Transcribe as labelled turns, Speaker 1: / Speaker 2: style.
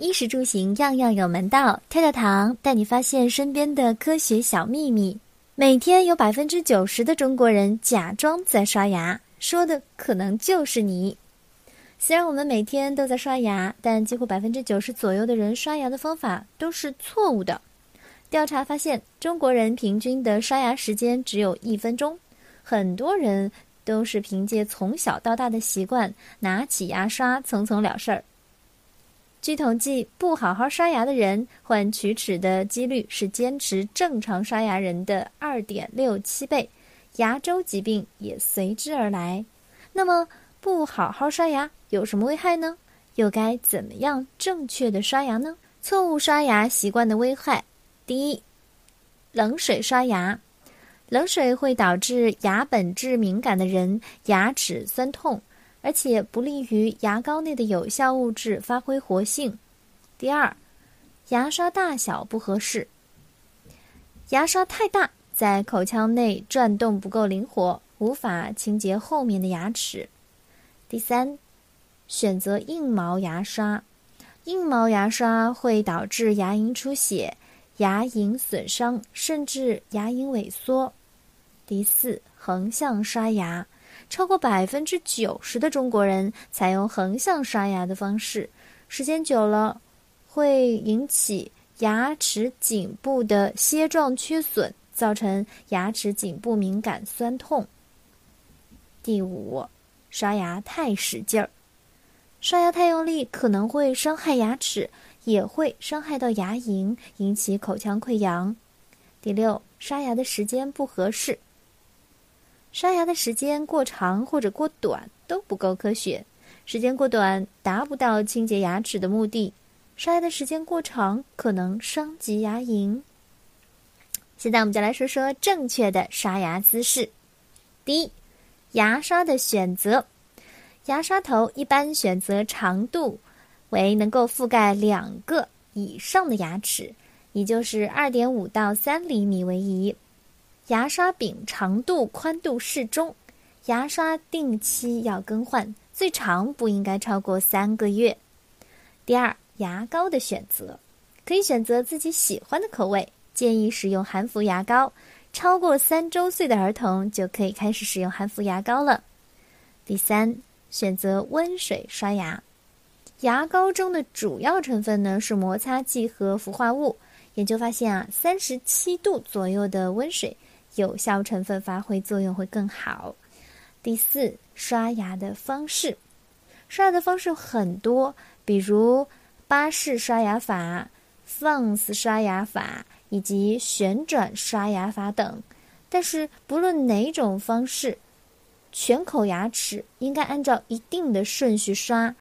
Speaker 1: 衣食住行样样有门道，跳跳糖带你发现身边的科学小秘密。每天有百分之九十的中国人假装在刷牙，说的可能就是你。虽然我们每天都在刷牙，但几乎百分之九十左右的人刷牙的方法都是错误的。调查发现，中国人平均的刷牙时间只有一分钟，很多人都是凭借从小到大的习惯，拿起牙刷蹭蹭了事儿。据统计，不好好刷牙的人患龋齿的几率是坚持正常刷牙人的二点六七倍，牙周疾病也随之而来。那么，不好好刷牙有什么危害呢？又该怎么样正确的刷牙呢？错误刷牙习惯的危害：第一，冷水刷牙，冷水会导致牙本质敏感的人牙齿酸痛。而且不利于牙膏内的有效物质发挥活性。第二，牙刷大小不合适，牙刷太大，在口腔内转动不够灵活，无法清洁后面的牙齿。第三，选择硬毛牙刷，硬毛牙刷会导致牙龈出血、牙龈损伤，甚至牙龈萎缩。第四，横向刷牙。超过百分之九十的中国人采用横向刷牙的方式，时间久了会引起牙齿颈部的楔状缺损，造成牙齿颈部敏感酸痛。第五，刷牙太使劲儿，刷牙太用力可能会伤害牙齿，也会伤害到牙龈，引起口腔溃疡。第六，刷牙的时间不合适。刷牙的时间过长或者过短都不够科学，时间过短达不到清洁牙齿的目的，刷牙的时间过长可能伤及牙龈。现在我们就来说说正确的刷牙姿势。第一，牙刷的选择，牙刷头一般选择长度为能够覆盖两个以上的牙齿，也就是二点五到三厘米为宜。牙刷柄长度、宽度适中，牙刷定期要更换，最长不应该超过三个月。第二，牙膏的选择可以选择自己喜欢的口味，建议使用含氟牙膏。超过三周岁的儿童就可以开始使用含氟牙膏了。第三，选择温水刷牙。牙膏中的主要成分呢是摩擦剂和氟化物。研究发现啊，三十七度左右的温水。有效成分发挥作用会更好。第四，刷牙的方式，刷牙的方式很多，比如巴氏刷牙法、放肆刷牙法以及旋转刷牙法等。但是不论哪种方式，全口牙齿应该按照一定的顺序刷，